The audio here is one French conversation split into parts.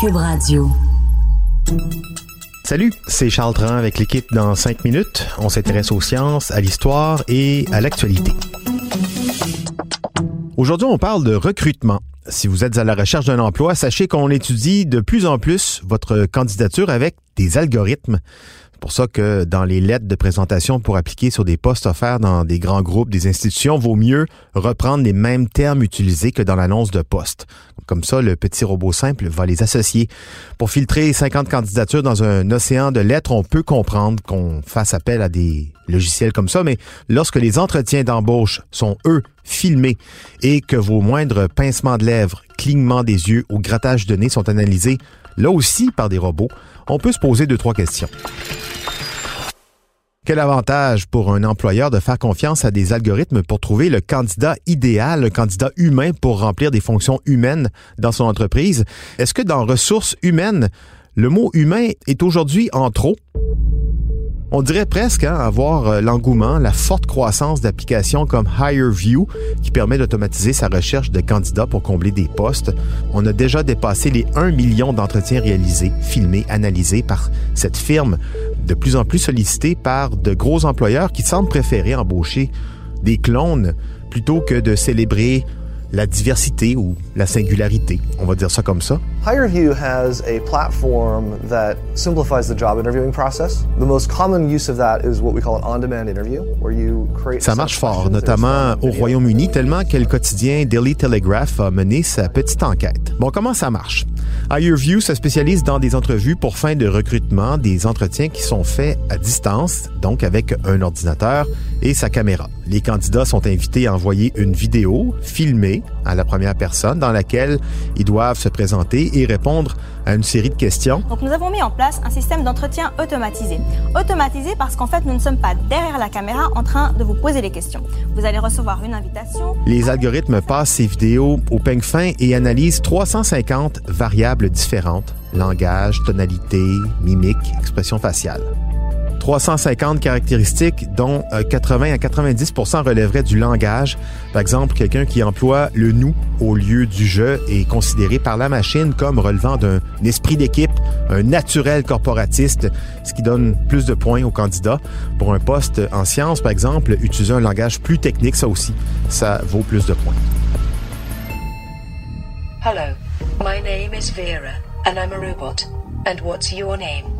Cube Radio. Salut, c'est Charles Tran avec l'équipe dans 5 minutes. On s'intéresse aux sciences, à l'histoire et à l'actualité. Aujourd'hui, on parle de recrutement. Si vous êtes à la recherche d'un emploi, sachez qu'on étudie de plus en plus votre candidature avec des algorithmes. Pour ça que dans les lettres de présentation pour appliquer sur des postes offerts dans des grands groupes, des institutions, vaut mieux reprendre les mêmes termes utilisés que dans l'annonce de poste. Comme ça, le petit robot simple va les associer. Pour filtrer 50 candidatures dans un océan de lettres, on peut comprendre qu'on fasse appel à des logiciels comme ça, mais lorsque les entretiens d'embauche sont, eux, filmés et que vos moindres pincements de lèvres, clignements des yeux ou grattages de nez sont analysés, là aussi par des robots, on peut se poser deux, trois questions. Quel avantage pour un employeur de faire confiance à des algorithmes pour trouver le candidat idéal, le candidat humain pour remplir des fonctions humaines dans son entreprise? Est-ce que dans ressources humaines, le mot humain est aujourd'hui en trop? On dirait presque hein, avoir euh, l'engouement, la forte croissance d'applications comme HireView qui permet d'automatiser sa recherche de candidats pour combler des postes. On a déjà dépassé les 1 million d'entretiens réalisés, filmés, analysés par cette firme, de plus en plus sollicitée par de gros employeurs qui semblent préférer embaucher des clones plutôt que de célébrer la diversité ou la singularité. On va dire ça comme ça. HireView has a platform that simplifies the job interviewing process. The most common use of that is what we call an on-demand interview, where you create. Ça marche fort, notamment au Royaume-Uni, tellement que le quotidien Daily Telegraph a mené sa petite enquête. Bon, comment ça marche? HireView se spécialise dans des entrevues pour fin de recrutement, des entretiens qui sont faits à distance, donc avec un ordinateur et sa caméra. Les candidats sont invités à envoyer une vidéo filmée à la première personne dans laquelle ils doivent se présenter et répondre à une série de questions. Donc nous avons mis en place un système d'entretien automatisé. Automatisé parce qu'en fait nous ne sommes pas derrière la caméra en train de vous poser les questions. Vous allez recevoir une invitation. Les algorithmes passent ces vidéos au peigne fin et analysent 350 variables différentes langage, tonalité, mimique, expression faciale. 350 caractéristiques dont 80 euh, à 90 relèveraient du langage. Par exemple, quelqu'un qui emploie le nous au lieu du je est considéré par la machine comme relevant d'un esprit d'équipe, un naturel corporatiste, ce qui donne plus de points au candidat. Pour un poste en sciences, par exemple, utiliser un langage plus technique, ça aussi, ça vaut plus de points. Hello, my name is Vera and I'm a robot. And what's your name?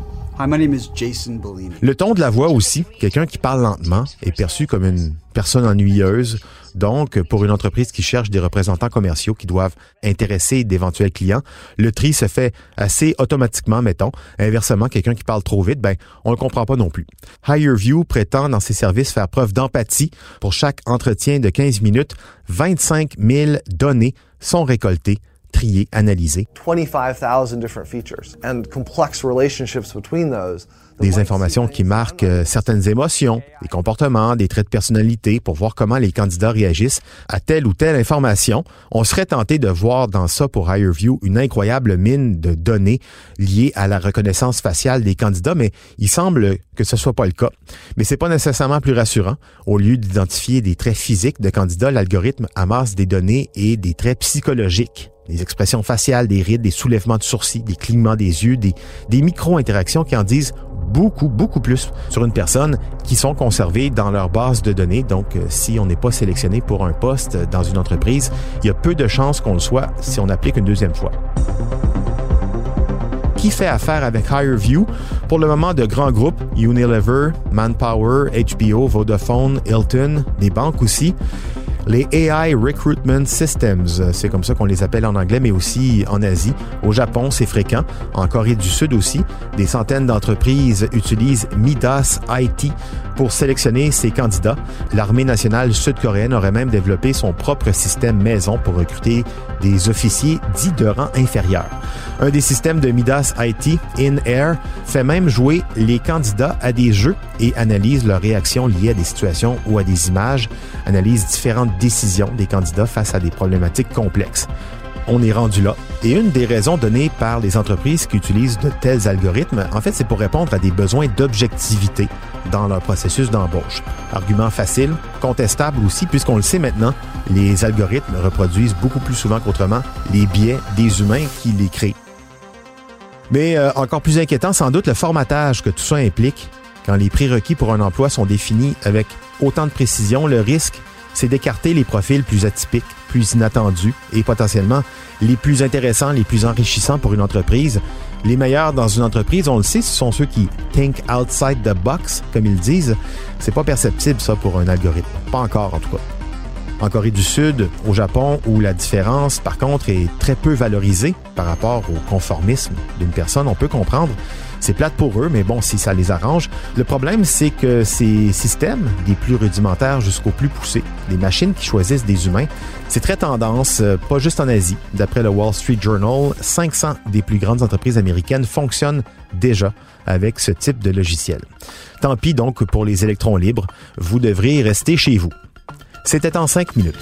Le ton de la voix aussi, quelqu'un qui parle lentement est perçu comme une personne ennuyeuse. Donc, pour une entreprise qui cherche des représentants commerciaux qui doivent intéresser d'éventuels clients, le tri se fait assez automatiquement, mettons. Inversement, quelqu'un qui parle trop vite, ben, on le comprend pas non plus. HireView prétend dans ses services faire preuve d'empathie. Pour chaque entretien de 15 minutes, 25 000 données sont récoltées trier, analyser. 25,000 different features and complex relationships between those. Des informations qui marquent euh, certaines émotions, des comportements, des traits de personnalité pour voir comment les candidats réagissent à telle ou telle information. On serait tenté de voir dans ça pour HireView une incroyable mine de données liées à la reconnaissance faciale des candidats, mais il semble que ce soit pas le cas. Mais c'est pas nécessairement plus rassurant. Au lieu d'identifier des traits physiques de candidats, l'algorithme amasse des données et des traits psychologiques des expressions faciales, des rides, des soulèvements de sourcils, des clignements des yeux, des, des micro-interactions qui en disent beaucoup, beaucoup plus sur une personne qui sont conservées dans leur base de données. Donc, euh, si on n'est pas sélectionné pour un poste dans une entreprise, il y a peu de chances qu'on le soit si on applique une deuxième fois qui fait affaire avec HireView. Pour le moment, de grands groupes, Unilever, Manpower, HBO, Vodafone, Hilton, des banques aussi. Les AI Recruitment Systems, c'est comme ça qu'on les appelle en anglais, mais aussi en Asie. Au Japon, c'est fréquent. En Corée du Sud aussi, des centaines d'entreprises utilisent Midas IT pour sélectionner ses candidats. L'armée nationale sud-coréenne aurait même développé son propre système maison pour recruter des officiers dits de rang inférieur. Un des systèmes de Midas IT, In-Air, fait même jouer les candidats à des jeux et analyse leurs réactions liées à des situations ou à des images, analyse différentes décisions des candidats face à des problématiques complexes. On est rendu là. Et une des raisons données par les entreprises qui utilisent de tels algorithmes, en fait, c'est pour répondre à des besoins d'objectivité dans leur processus d'embauche. Argument facile, contestable aussi, puisqu'on le sait maintenant, les algorithmes reproduisent beaucoup plus souvent qu'autrement les biais des humains qui les créent. Mais euh, encore plus inquiétant, sans doute, le formatage que tout ça implique. Quand les prérequis pour un emploi sont définis avec autant de précision, le risque, c'est d'écarter les profils plus atypiques, plus inattendus et potentiellement les plus intéressants, les plus enrichissants pour une entreprise. Les meilleurs dans une entreprise, on le sait, ce sont ceux qui think outside the box, comme ils disent. C'est pas perceptible, ça, pour un algorithme. Pas encore, en tout cas. En Corée du Sud, au Japon, où la différence, par contre, est très peu valorisée par rapport au conformisme d'une personne, on peut comprendre. C'est plate pour eux, mais bon, si ça les arrange. Le problème, c'est que ces systèmes, des plus rudimentaires jusqu'aux plus poussés, des machines qui choisissent des humains, c'est très tendance, euh, pas juste en Asie. D'après le Wall Street Journal, 500 des plus grandes entreprises américaines fonctionnent déjà avec ce type de logiciel. Tant pis donc pour les électrons libres, vous devrez rester chez vous. C'était en cinq minutes.